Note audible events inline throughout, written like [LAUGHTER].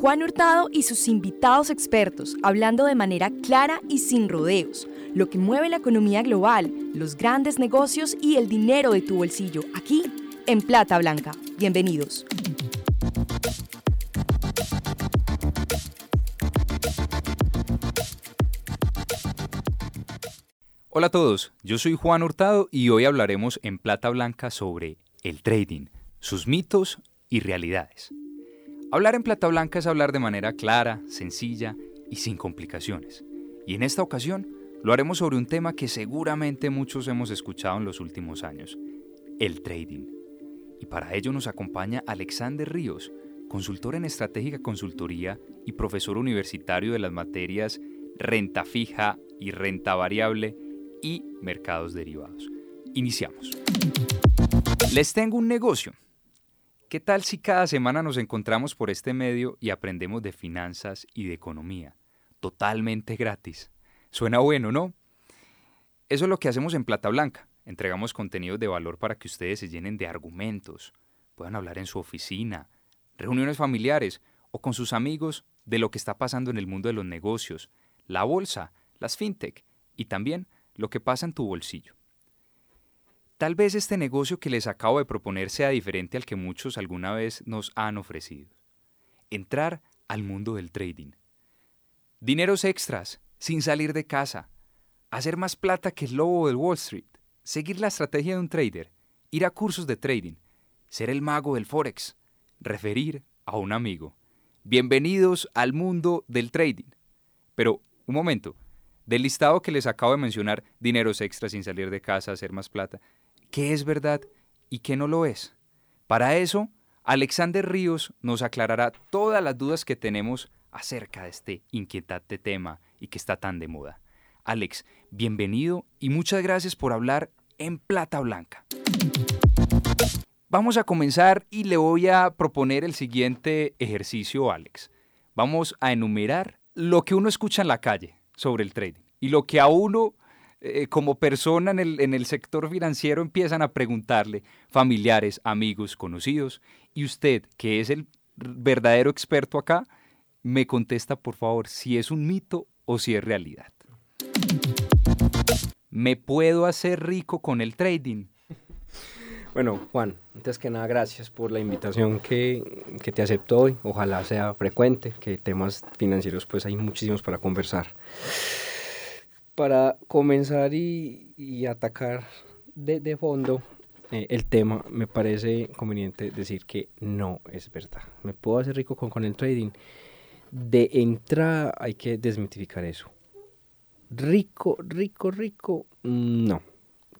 Juan Hurtado y sus invitados expertos, hablando de manera clara y sin rodeos, lo que mueve la economía global, los grandes negocios y el dinero de tu bolsillo, aquí en Plata Blanca. Bienvenidos. Hola a todos, yo soy Juan Hurtado y hoy hablaremos en Plata Blanca sobre el trading, sus mitos y realidades. Hablar en Plata Blanca es hablar de manera clara, sencilla y sin complicaciones. Y en esta ocasión lo haremos sobre un tema que seguramente muchos hemos escuchado en los últimos años, el trading. Y para ello nos acompaña Alexander Ríos, consultor en estratégica consultoría y profesor universitario de las materias renta fija y renta variable y mercados derivados. Iniciamos. Les tengo un negocio ¿Qué tal si cada semana nos encontramos por este medio y aprendemos de finanzas y de economía? Totalmente gratis. Suena bueno, ¿no? Eso es lo que hacemos en Plata Blanca. Entregamos contenidos de valor para que ustedes se llenen de argumentos, puedan hablar en su oficina, reuniones familiares o con sus amigos de lo que está pasando en el mundo de los negocios, la bolsa, las fintech y también lo que pasa en tu bolsillo. Tal vez este negocio que les acabo de proponer sea diferente al que muchos alguna vez nos han ofrecido. Entrar al mundo del trading. Dineros extras, sin salir de casa. Hacer más plata que el lobo del Wall Street. Seguir la estrategia de un trader. Ir a cursos de trading. Ser el mago del Forex. Referir a un amigo. Bienvenidos al mundo del trading. Pero, un momento. Del listado que les acabo de mencionar, dineros extras sin salir de casa, hacer más plata, qué es verdad y qué no lo es. Para eso, Alexander Ríos nos aclarará todas las dudas que tenemos acerca de este inquietante tema y que está tan de moda. Alex, bienvenido y muchas gracias por hablar en Plata Blanca. Vamos a comenzar y le voy a proponer el siguiente ejercicio, Alex. Vamos a enumerar lo que uno escucha en la calle sobre el trading y lo que a uno eh, como persona en el, en el sector financiero empiezan a preguntarle familiares, amigos, conocidos, y usted, que es el verdadero experto acá, me contesta por favor si es un mito o si es realidad. ¿Me puedo hacer rico con el trading? Bueno, Juan, antes que nada, gracias por la invitación que, que, te aceptó hoy. Ojalá sea frecuente, que temas financieros pues hay muchísimos para conversar para comenzar y, atacar de, fondo eh, el tema, me parece conveniente decir que no es verdad. Me puedo hacer rico con, con el trading. De entrada hay que desmitificar eso. Rico, rico, rico, no.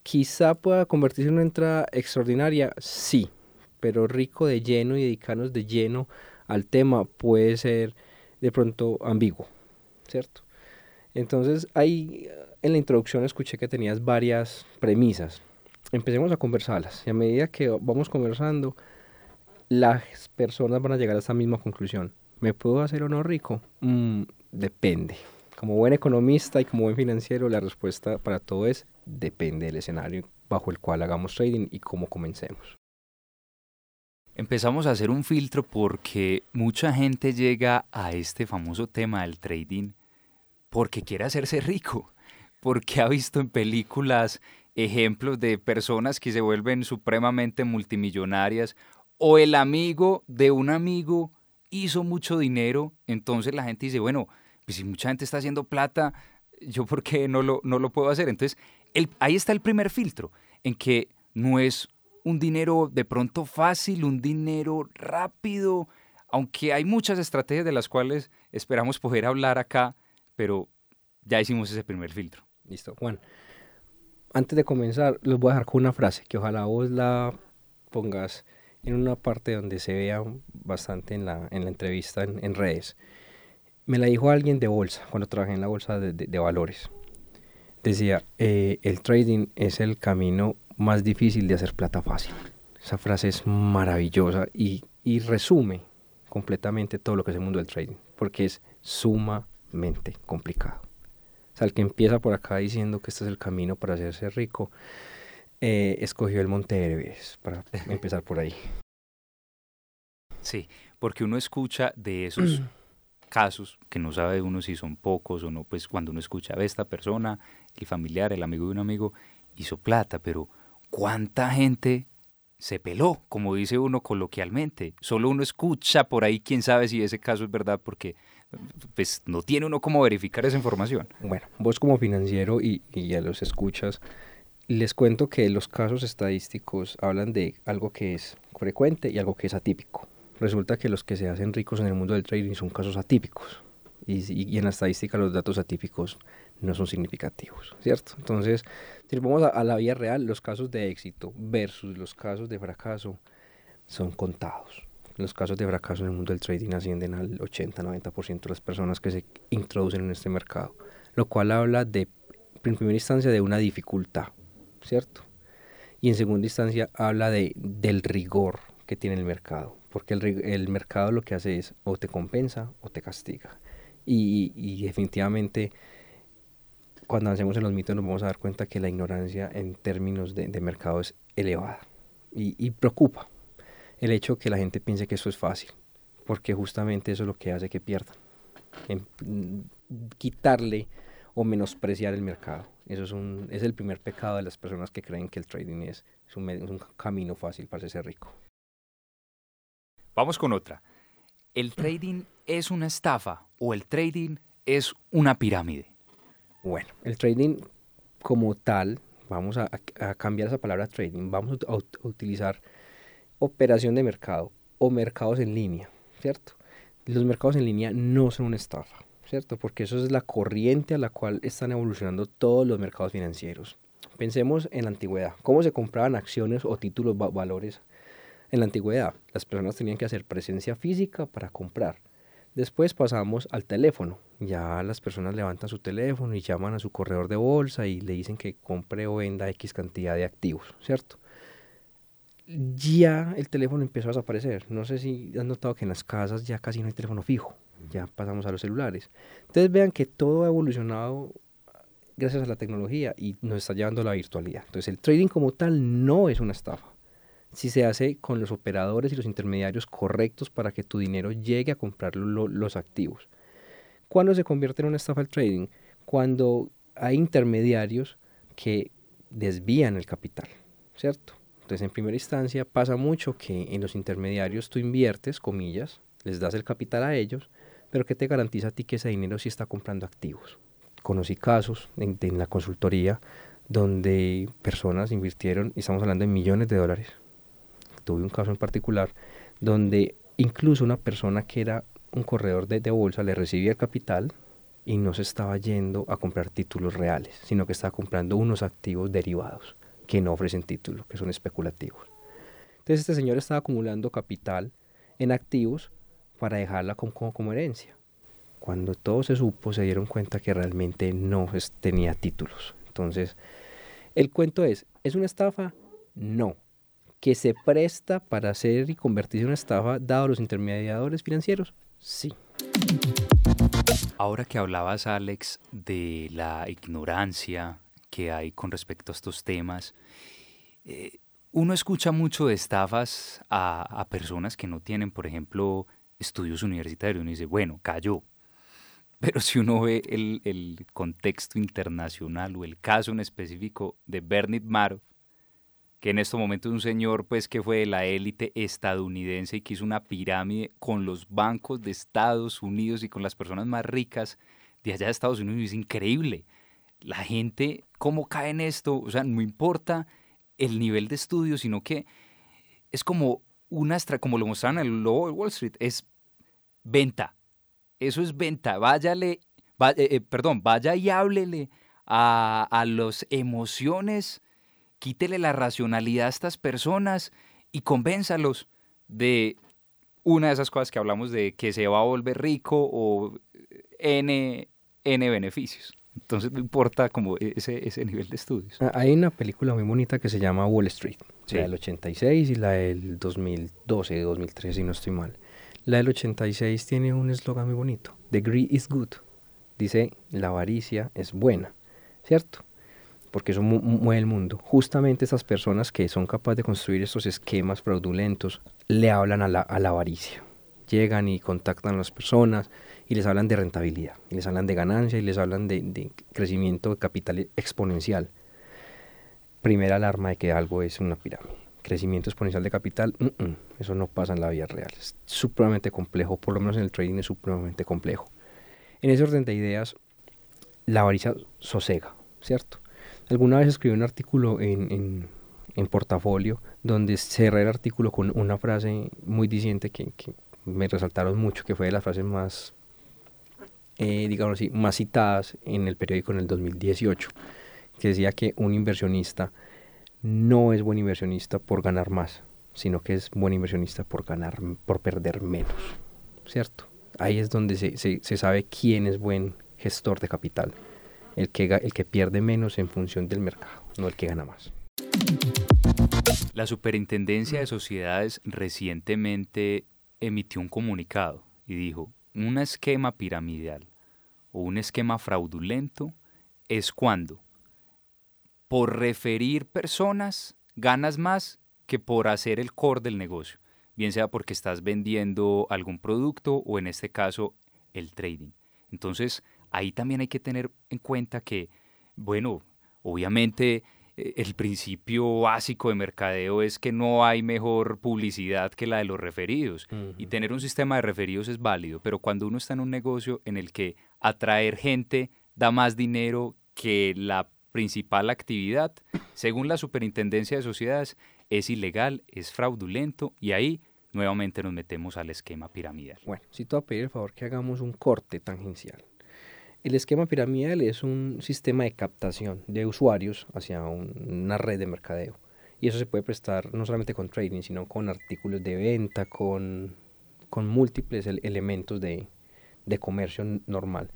Quizá pueda convertirse en una entrada extraordinaria, sí, pero rico de lleno y dedicarnos de lleno al tema puede ser de pronto ambiguo, ¿cierto? Entonces ahí en la introducción escuché que tenías varias premisas. Empecemos a conversarlas y a medida que vamos conversando, las personas van a llegar a esa misma conclusión. ¿Me puedo hacer o no rico? Mm, depende. Como buen economista y como buen financiero, la respuesta para todo es depende del escenario bajo el cual hagamos trading y cómo comencemos. Empezamos a hacer un filtro porque mucha gente llega a este famoso tema del trading porque quiere hacerse rico, porque ha visto en películas ejemplos de personas que se vuelven supremamente multimillonarias o el amigo de un amigo hizo mucho dinero, entonces la gente dice, bueno, pues si mucha gente está haciendo plata, yo por qué no lo, no lo puedo hacer. Entonces, ahí está el primer filtro, en que no es un dinero de pronto fácil, un dinero rápido, aunque hay muchas estrategias de las cuales esperamos poder hablar acá pero ya hicimos ese primer filtro. Listo, Juan. Antes de comenzar, les voy a dejar con una frase que ojalá vos la pongas en una parte donde se vea bastante en la, en la entrevista en, redes. Me la dijo alguien de bolsa, cuando trabajé en la bolsa de, valores. Decía, eh, el trading es el camino más difícil de hacer plata fácil. Esa frase es maravillosa y, y resume completamente todo lo que es el mundo del trading, porque es suma complicado. O sea, el que empieza por acá diciendo que este es el camino para hacerse rico, eh, escogió el Monte Everest, para [LAUGHS] empezar por ahí. Sí, porque uno escucha de esos [CLEARS THROAT] casos que no sabe uno si son pocos o no, pues cuando uno escucha a esta persona, el familiar, el amigo de un amigo, hizo plata, pero ¿cuánta gente se peló, como dice uno coloquialmente? Solo uno escucha por ahí, quién sabe si ese caso es verdad, porque pues no tiene uno cómo verificar esa información. Bueno, vos como financiero y, y ya los escuchas, les cuento que los casos estadísticos hablan de algo que es frecuente y algo que es atípico resulta que los que se hacen ricos en el mundo del trading son casos atípicos. Y, en la estadística los datos atípicos no son significativos, ¿cierto? Entonces, si vamos a, la vida real, los casos de éxito versus los casos de fracaso son contados. Los casos de fracaso en el mundo del trading ascienden al 80-90% de las personas que se introducen en este mercado, lo cual habla de, en primera instancia, de una dificultad, ¿cierto? Y en segunda instancia habla de, del rigor que tiene el mercado porque el, mercado lo que hace es o te compensa o te castiga. Y, definitivamente cuando hacemos en los mitos nos vamos a dar cuenta que la ignorancia en términos de, mercado es elevada y, preocupa el hecho que la gente piense que eso es fácil, porque justamente eso es lo que hace que pierdan, en, quitarle o menospreciar el mercado. Eso es, un, es el primer pecado de las personas que creen que el trading es, es un camino fácil para ser rico. Vamos con otra. ¿El trading es una estafa o el trading es una pirámide? Bueno, el trading como tal, vamos a, cambiar esa palabra trading, vamos a, utilizar operación de mercado o mercados en línea, ¿cierto? Los mercados en línea no son una estafa, ¿cierto? Porque eso es la corriente a la cual están evolucionando todos los mercados financieros. Pensemos en la antigüedad, cómo se compraban acciones o títulos valores en la antigüedad, las personas tenían que hacer presencia física para comprar. Después pasamos al teléfono. Ya las personas levantan su teléfono y llaman a su corredor de bolsa y le dicen que compre o venda X cantidad de activos, ¿cierto? Ya el teléfono empezó a desaparecer. No sé si han notado que en las casas ya casi no hay teléfono fijo. Ya pasamos a los celulares. Entonces vean que todo ha evolucionado gracias a la tecnología y nos está llevando a la virtualidad. Entonces el trading como tal no es una estafa si se hace con los operadores y los intermediarios correctos para que tu dinero llegue a comprar los activos. ¿Cuándo se convierte en una estafa el trading? Cuando hay intermediarios que desvían el capital, ¿cierto? Entonces, en primera instancia, pasa mucho que en los intermediarios tú inviertes, comillas, les das el capital a ellos, pero que te garantiza a ti que ese dinero sí está comprando activos. Conocí casos en, la consultoría donde personas invirtieron, y estamos hablando de millones de dólares, tuve un caso en particular donde incluso una persona que era un corredor de, bolsa le recibía el capital y no se estaba yendo a comprar títulos reales, sino que estaba comprando unos activos derivados que no ofrecen títulos, que son especulativos. Entonces este señor estaba acumulando capital en activos para dejarla como, como, herencia. Cuando todo se supo, se dieron cuenta que realmente no tenía títulos. Entonces, el cuento es, ¿es una estafa? No, que se presta para hacer y convertirse en una estafa dado los intermediadores financieros? Sí. Ahora que hablabas, Alex, de la ignorancia que hay con respecto a estos temas, eh, uno escucha mucho de estafas a, personas que no tienen, por ejemplo, estudios universitarios. Uno dice, bueno, cayó. [LAUGHS] Pero si uno ve el, contexto internacional o el caso en específico de Bernard Madoff, que en este momento es un señor pues que fue de la élite estadounidense y que hizo una pirámide con los bancos de Estados Unidos y con las personas más ricas de allá de Estados Unidos. Es increíble. La gente, ¿cómo cae en esto? O sea, no importa el nivel de estudio, sino que es como una, como lo mostraron en el logo de Wall Street, es venta. Eso es venta. Váyale, eh, eh, perdón, vaya y háblele a, a las emociones quítele la racionalidad a estas personas y convénzalos de una de esas cosas que hablamos de que se va a volver rico o N, N beneficios. Entonces no importa como ese, ese nivel de estudios. Ah, hay una película muy bonita que se llama Wall Street, la del 86 y la del 2012, 2013 si no estoy mal. La del 86 tiene un eslogan muy bonito, The greed is good. Dice, la avaricia es buena, ¿cierto? porque eso mueve el mundo. Justamente esas personas que son capaces de construir estos esquemas fraudulentos le hablan a la, avaricia. Llegan y contactan a las personas y les hablan de rentabilidad, y les hablan de ganancia y les hablan de, crecimiento de capital exponencial. Primera alarma de que algo es una pirámide. Crecimiento exponencial de capital, eso no pasa en la vida real. Es supremamente complejo, por lo menos en el trading es supremamente complejo. En ese orden de ideas, la avaricia sosega, ¿cierto? Alguna vez escribí un artículo en, en, portafolio donde cerré el artículo con una frase muy diciente que, me resaltaron mucho, que fue de las frases más, eh, digamos así, más citadas en el periódico en el 2018, que decía que un inversionista no es buen inversionista por ganar más, sino que es buen inversionista por ganar, por perder menos, ¿cierto? Ahí es donde se, se, se sabe quién es buen gestor de capital el que, el que pierde menos en función del mercado, no el que gana más. La Superintendencia de Sociedades recientemente emitió un comunicado y dijo, un esquema piramidal o un esquema fraudulento es cuando por referir personas ganas más que por hacer el core del negocio, bien sea porque estás vendiendo algún producto o en este caso el trading. Entonces, ahí también hay que tener en cuenta que, bueno, obviamente el principio básico de mercadeo es que no hay mejor publicidad que la de los referidos. Y tener un sistema de referidos es válido, pero cuando uno está en un negocio en el que atraer gente da más dinero que la principal actividad, según la Superintendencia de Sociedades, es ilegal, es fraudulento y ahí nuevamente nos metemos al esquema piramidal. Bueno, si te voy a pedir el favor que hagamos un corte tangencial. El esquema piramidal es un sistema de captación de usuarios hacia una red de mercadeo. Y eso se puede prestar no solamente con trading, sino con artículos de venta, con, múltiples elementos de, comercio normal.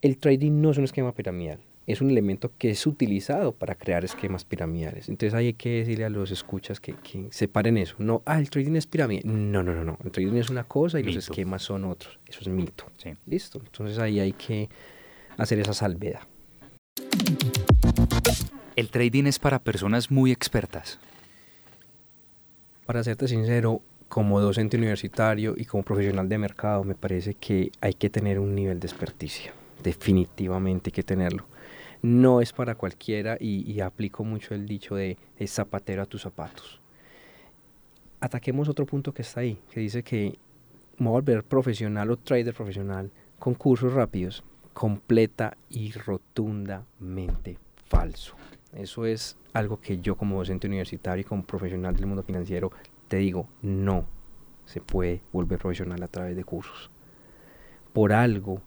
El trading no es un esquema piramidal, es un elemento que es utilizado para crear esquemas piramidales. Entonces hay que decirle a los escuchas que, separen eso. No, ah, el trading es pirámide. No, no, no, no. El trading es una cosa y los esquemas son otros. Eso es mito. Listo. Entonces ahí hay que hacer esa salvedad. El trading es para personas muy expertas. Para serte sincero, como docente universitario y como profesional de mercado, me parece que hay que tener un nivel de experticia. Definitivamente hay que tenerlo. No es para cualquiera y, aplico mucho el dicho de, de zapatero a tus zapatos. Ataquemos otro punto que está ahí, que dice que me voy a volver profesional o trader profesional con cursos rápidos completa y rotundamente falso. Eso es algo que yo como docente universitario y como profesional del mundo financiero te digo, no se puede volver profesional a través de cursos. Por algo,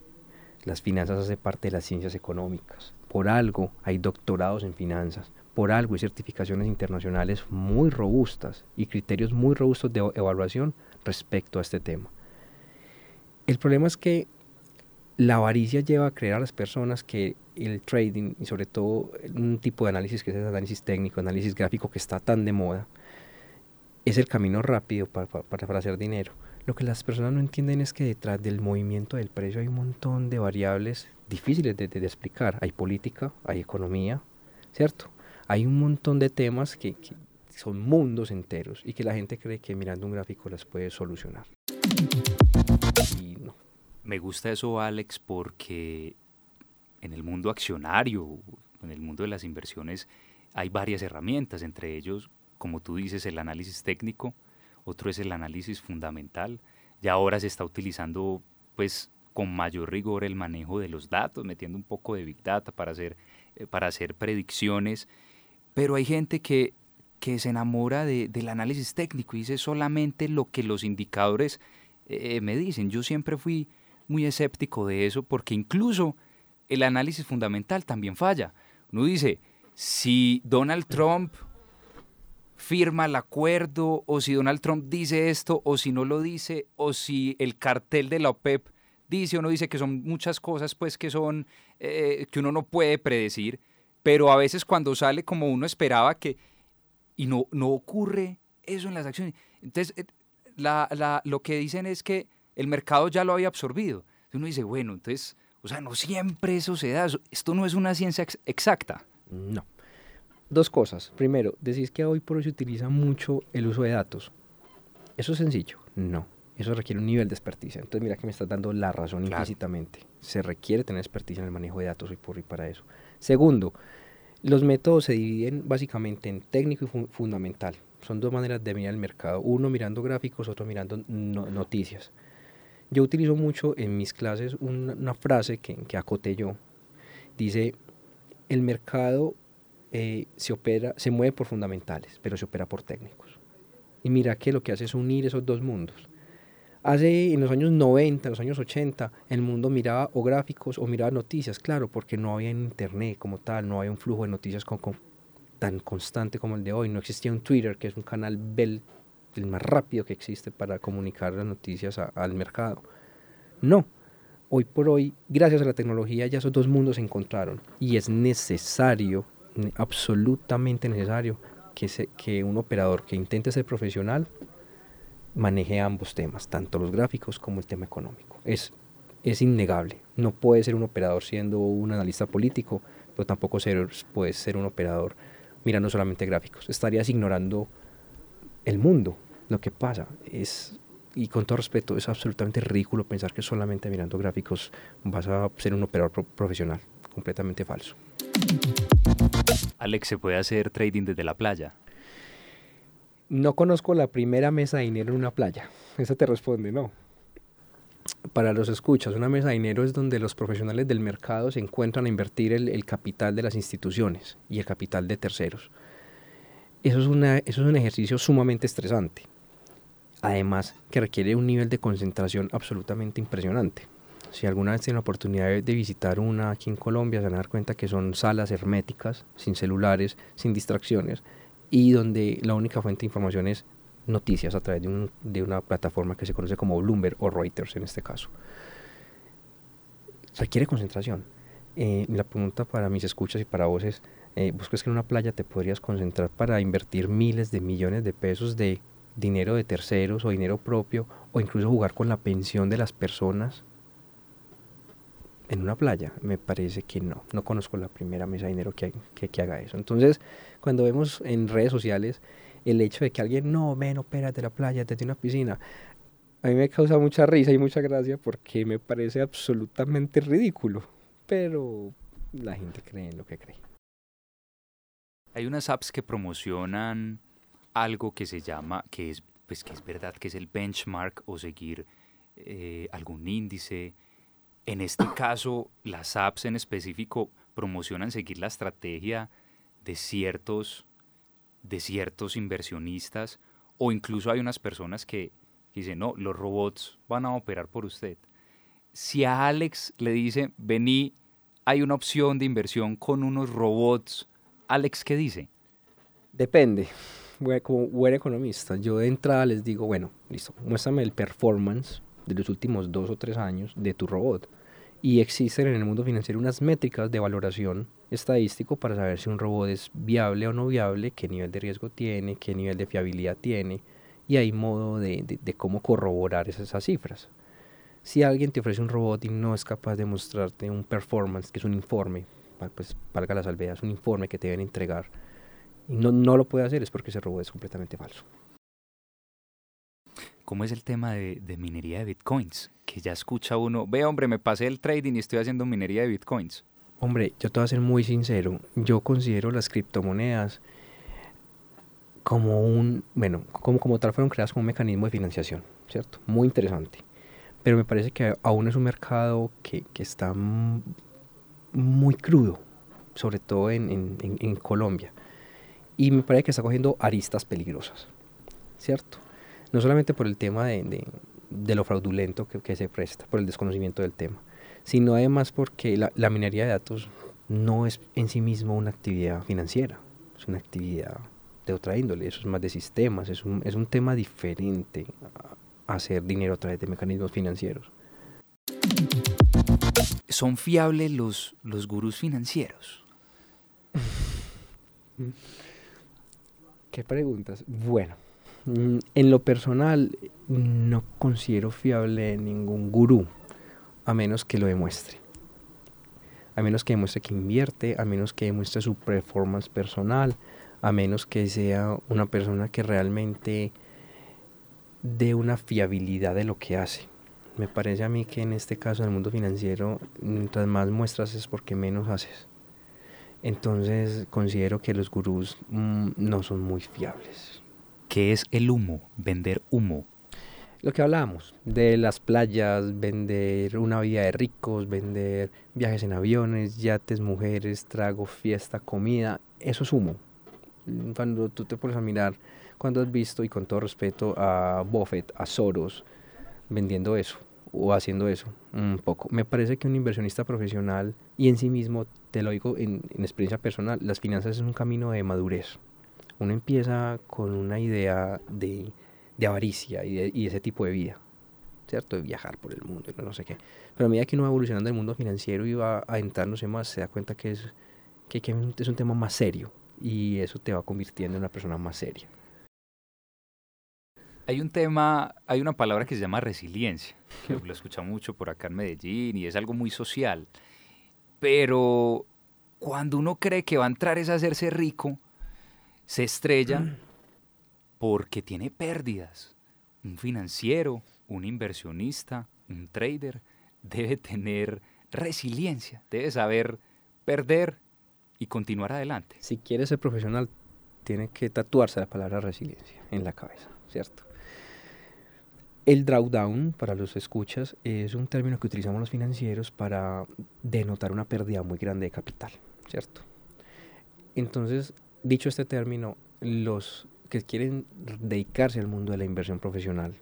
las finanzas hacen parte de las ciencias económicas. Por algo hay doctorados en finanzas. Por algo hay certificaciones internacionales muy robustas y criterios muy robustos de evaluación respecto a este tema. El problema es que la avaricia lleva a creer a las personas que el trading y sobre todo un tipo de análisis que es el análisis técnico, análisis gráfico que está tan de moda, es el camino rápido para, para, hacer dinero. Lo que las personas no entienden es que detrás del movimiento del precio hay un montón de variables difíciles de, de, explicar. Hay política, hay economía, ¿cierto? Hay un montón de temas que, que son mundos enteros y que la gente cree que mirando un gráfico las puede solucionar. Me gusta eso, Alex, porque en el mundo accionario, en el mundo de las inversiones, hay varias herramientas, entre ellos, como tú dices, el análisis técnico, otro es el análisis fundamental, y ahora se está utilizando pues con mayor rigor el manejo de los datos, metiendo un poco de big data para hacer, eh, para hacer predicciones, pero hay gente que, que se enamora del análisis técnico y dice solamente lo que los indicadores eh, me dicen. Yo siempre fui muy escéptico de eso porque incluso el análisis fundamental también falla. Uno dice, si Donald Trump firma el acuerdo o si Donald Trump dice esto o si no lo dice o si el cartel de la OPEP dice o no dice que son muchas cosas pues que son eh, que uno no puede predecir pero a veces cuando sale como uno esperaba que y no, no ocurre eso en las acciones entonces eh, la, lo que dicen es que el mercado ya lo había absorbido. uno dice, bueno, entonces, o sea, no siempre eso se da, esto no es una ciencia exacta. No. Dos cosas. Primero, decís que hoy por hoy se utiliza mucho el uso de datos. ¿Eso es sencillo? No. eso requiere un nivel de experticia. Entonces mira que me estás dando la razón implícitamente. Se requiere tener experticia en el manejo de datos y por y para eso. Segundo, los métodos se dividen básicamente en técnico y fundamental. Son dos maneras de mirar el mercado. Uno mirando gráficos, otro mirando noticias. Yo utilizo mucho en mis clases una, frase que, que acoté yo. Dice, el mercado eh, se, opera, se mueve por fundamentales, pero se opera por técnicos. Y mira que lo que hace es unir esos dos mundos. Hace en los años 90, en los años 80, el mundo miraba o gráficos o miraba noticias, claro, porque no había internet como tal, no había un flujo de noticias tan constante como el de hoy. No existía un Twitter, que es un canal bel, el más rápido que existe para comunicar las noticias al mercado. No, hoy por hoy, gracias a la tecnología, ya esos dos mundos se encontraron y es necesario, absolutamente necesario, que, que un operador que intente ser profesional maneje ambos temas, tanto los gráficos como el tema económico. Es, es innegable. No puede ser un operador siendo un analista político, pero tampoco ser, puede ser un operador mirando solamente gráficos. Estarías ignorando el mundo, lo que pasa. Es, y con todo respeto, es absolutamente ridículo pensar que solamente mirando gráficos vas a ser un operador profesional. Completamente falso. Alex, ¿se puede hacer trading desde la playa? No conozco la primera mesa de dinero en una playa. Esa te responde, no. Para los escuchas, una mesa de dinero es donde los profesionales del mercado se encuentran a invertir el, capital de las instituciones y el capital de terceros. Eso es, una, eso es un ejercicio sumamente estresante. Además, que requiere un nivel de concentración absolutamente impresionante. Si alguna vez tienen la oportunidad de visitar una aquí en Colombia, se van a dar cuenta que son salas herméticas, sin celulares, sin distracciones, y donde la única fuente de información es noticias a través de, una plataforma que se conoce como Bloomberg o Reuters en este caso. Requiere concentración. Eh, la pregunta para mis escuchas y para vos es, eh, ¿vos crees que en una playa te podrías concentrar para invertir miles de millones de pesos de dinero de terceros o dinero propio o incluso jugar con la pensión de las personas en una playa? Me parece que no. No conozco la primera mesa de dinero que, que, haga eso. Entonces, cuando vemos en redes sociales el hecho de que alguien, no, ven, opera de la playa, desde una piscina, a mí me causa mucha risa y mucha gracia porque me parece absolutamente ridículo. Pero la gente cree en lo que cree. Hay unas apps que promocionan algo que se llama, que es, pues que es verdad, que es el benchmark o seguir eh, algún índice, en este [COUGHS] caso, las apps en específico promocionan seguir la estrategia de ciertos, de ciertos inversionistas o incluso hay unas personas que dicen, no, los robots van a operar por usted. Si a Alex le dice, vení, hay una opción de inversión con unos robots, Alex, ¿qué dice? Depende. Como buen economista, yo de entrada les digo, bueno, listo, muéstrame el performance de los últimos dos o tres años de tu robot y existen en el mundo financiero unas métricas de valoración estadístico para saber si un robot es viable o no viable, qué nivel de riesgo tiene, qué nivel de fiabilidad tiene y hay modo de, de, cómo corroborar esas, cifras. Si alguien te ofrece un robot y no es capaz de mostrarte un performance, que es un informe, pues valga la salvedad, es un informe que te deben entregar, no, no lo puede hacer es porque ese robot es completamente falso. ¿Cómo es el tema de, de minería de bitcoins? que ya escucha uno, ve hombre, me pasé el trading y estoy haciendo minería de bitcoins? Hombre, yo te voy a ser muy sincero, yo considero las criptomonedas como un, bueno, como, como tal fueron creadas como un mecanismo de financiación, ¿cierto? Muy interesante. Pero me parece que aún es un mercado que, que está muy crudo, sobre todo en, en, en, Colombia. Y me parece que está cogiendo aristas peligrosas, ¿cierto? No solamente por el tema de, de lo fraudulento que, se presta por el desconocimiento del tema, sino además porque la, minería de datos no es en sí mismo una actividad financiera, es una actividad de otra índole, eso es más de sistemas, es un, es un tema diferente a hacer dinero a través de mecanismos financieros. ¿Son fiables los, los gurús financieros? [LAUGHS] ¿Qué preguntas? Bueno, Mm, en lo personal, no considero fiable ningún gurú, a menos que lo demuestre. A menos que demuestre que invierte, a menos que demuestre su performance personal, a menos que sea una persona que realmente de una fiabilidad de lo que hace. Me parece a mí que en este caso, en el mundo financiero, mientras más muestras es porque menos haces. Entonces considero que los gurús mm, no son muy fiables. ¿Qué es el humo? Vender humo. Lo que hablábamos, de las playas, vender una vida de ricos, vender viajes en aviones, yates, mujeres, trago, fiesta, comida, eso es humo. Cuando tú te pones a mirar, cuando has visto, y con todo respeto, a Buffett, a Soros, vendiendo eso o haciendo eso un poco. Me parece que un inversionista profesional y en sí mismo, te lo digo en, experiencia personal, las finanzas es un camino de madurez. Uno empieza con una idea de, avaricia y, de, ese tipo de vida, ¿cierto? De viajar por el mundo no, sé qué. Pero a medida que uno va evolucionando el mundo financiero y va adentrándose más, se da cuenta que es, que es un tema más serio y eso te va convirtiendo en una persona más seria. Hay un tema, hay una palabra que se llama resiliencia, que lo escucha mucho por acá en Medellín y es algo muy social. Pero cuando uno cree que va a entrar es a hacerse rico, se estrella [CLEARS THROAT] porque tiene pérdidas. Un financiero, un inversionista, un trader debe tener resiliencia, debe saber perder y continuar adelante. Si quiere ser profesional, tiene que tatuarse la palabra resiliencia en la cabeza, ¿cierto? El drawdown, para los escuchas, es un término que utilizamos los financieros para denotar una pérdida muy grande de capital, ¿cierto? Entonces, dicho este término, los que quieren dedicarse al mundo de la inversión profesional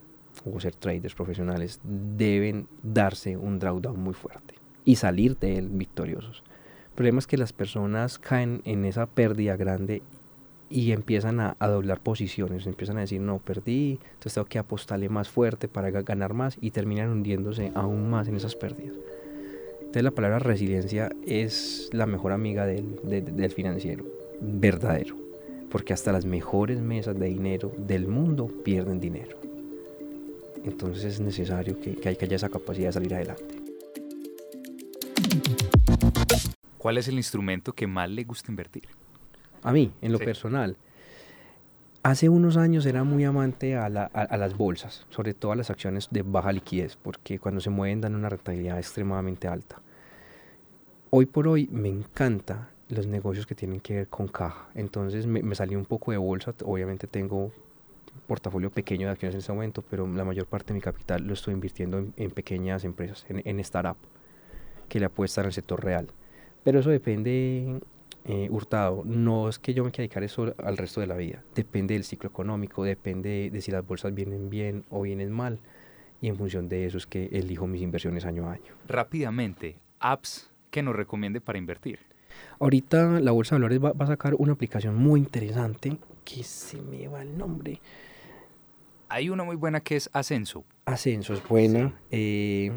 o ser traders profesionales deben darse un drawdown muy fuerte y salir de él victoriosos. El problema es que las personas caen en esa pérdida grande y empiezan a, doblar posiciones, empiezan a decir, no, perdí, entonces tengo que apostarle más fuerte para ganar más y terminan hundiéndose aún más en esas pérdidas. Entonces la palabra resiliencia es la mejor amiga del, del financiero, verdadero, porque hasta las mejores mesas de dinero del mundo pierden dinero. Entonces es necesario que, que haya esa capacidad de salir adelante. ¿Cuál es el instrumento que más le gusta invertir? A mí, en lo personal. Hace unos años era muy amante a, las bolsas, sobre todo a las acciones de baja liquidez, porque cuando se mueven dan una rentabilidad extremadamente alta. Hoy por hoy me encanta los negocios que tienen que ver con caja. Entonces me, salí un poco de bolsa, obviamente tengo portafolio pequeño de acciones en este momento, pero la mayor parte de mi capital lo estoy invirtiendo en, pequeñas empresas, en, en startup, que le apuestan al sector real. Pero eso depende eh, Hurtado, no es que yo me quiera dedicar eso al resto de la vida. Depende del ciclo económico, depende de si las bolsas vienen bien o vienen mal. Y en función de eso es que elijo mis inversiones año a año. Rápidamente, apps que nos recomiende para invertir. Ahorita la Bolsa de Valores va, a sacar una aplicación muy interesante que se me va el nombre. Hay una muy buena que es Ascenso. Ascenso es buena. Eh,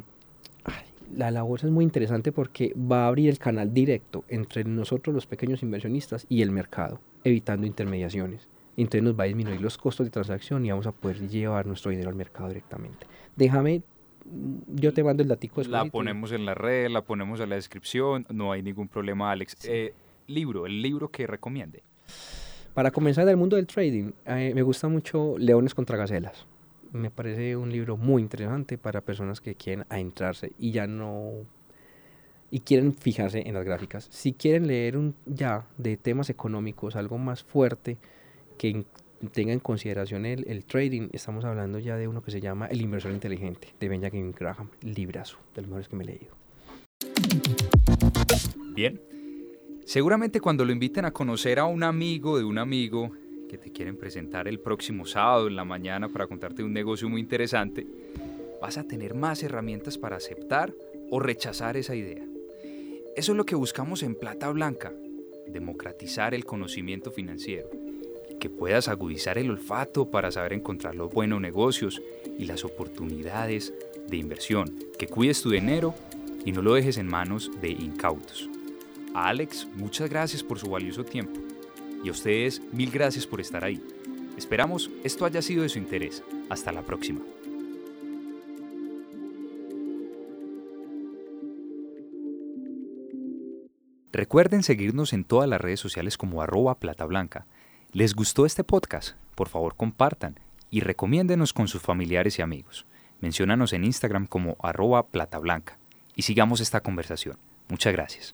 la, la bolsa es muy interesante porque va a abrir el canal directo entre nosotros los pequeños inversionistas y el mercado, evitando intermediaciones. Entonces nos va a disminuir los costos de transacción y vamos a poder llevar nuestro dinero al mercado directamente. Déjame, mm, yo te mando el datico. La ponemos en la red, la ponemos en la descripción, no hay ningún problema, Alex. Eh, libro, el libro que recomiende. Para comenzar en el mundo del trading, eh, me gusta mucho Leones contra Gacelas me parece un libro muy interesante para personas que quieren adentrarse y ya no y quieren fijarse en las gráficas. Si quieren leer un ya de temas económicos, algo más fuerte que tenga en consideración el, trading, estamos hablando ya de uno que se llama El inversor inteligente, de Benjamin Graham, librazo, de los mejores que me he leído. Bien. Seguramente cuando lo inviten a conocer a un amigo de un amigo, que te quieren presentar el próximo sábado en la mañana para contarte un negocio muy interesante, vas a tener más herramientas para aceptar o rechazar esa idea. Eso es lo que buscamos en Plata Blanca, democratizar el conocimiento financiero, que puedas agudizar el olfato para saber encontrar los buenos negocios y las oportunidades de inversión, que cuides tu dinero y no lo dejes en manos de incautos. A Alex, muchas gracias por su valioso tiempo. Y a ustedes, mil gracias por estar ahí. Esperamos esto haya sido de su interés. Hasta la próxima. Recuerden seguirnos en todas las redes sociales como arroba plata blanca. ¿Les gustó este podcast? Por favor compartan y recomiéndenos con sus familiares y amigos. Menciónanos en Instagram como arroba platablanca y sigamos esta conversación. Muchas gracias.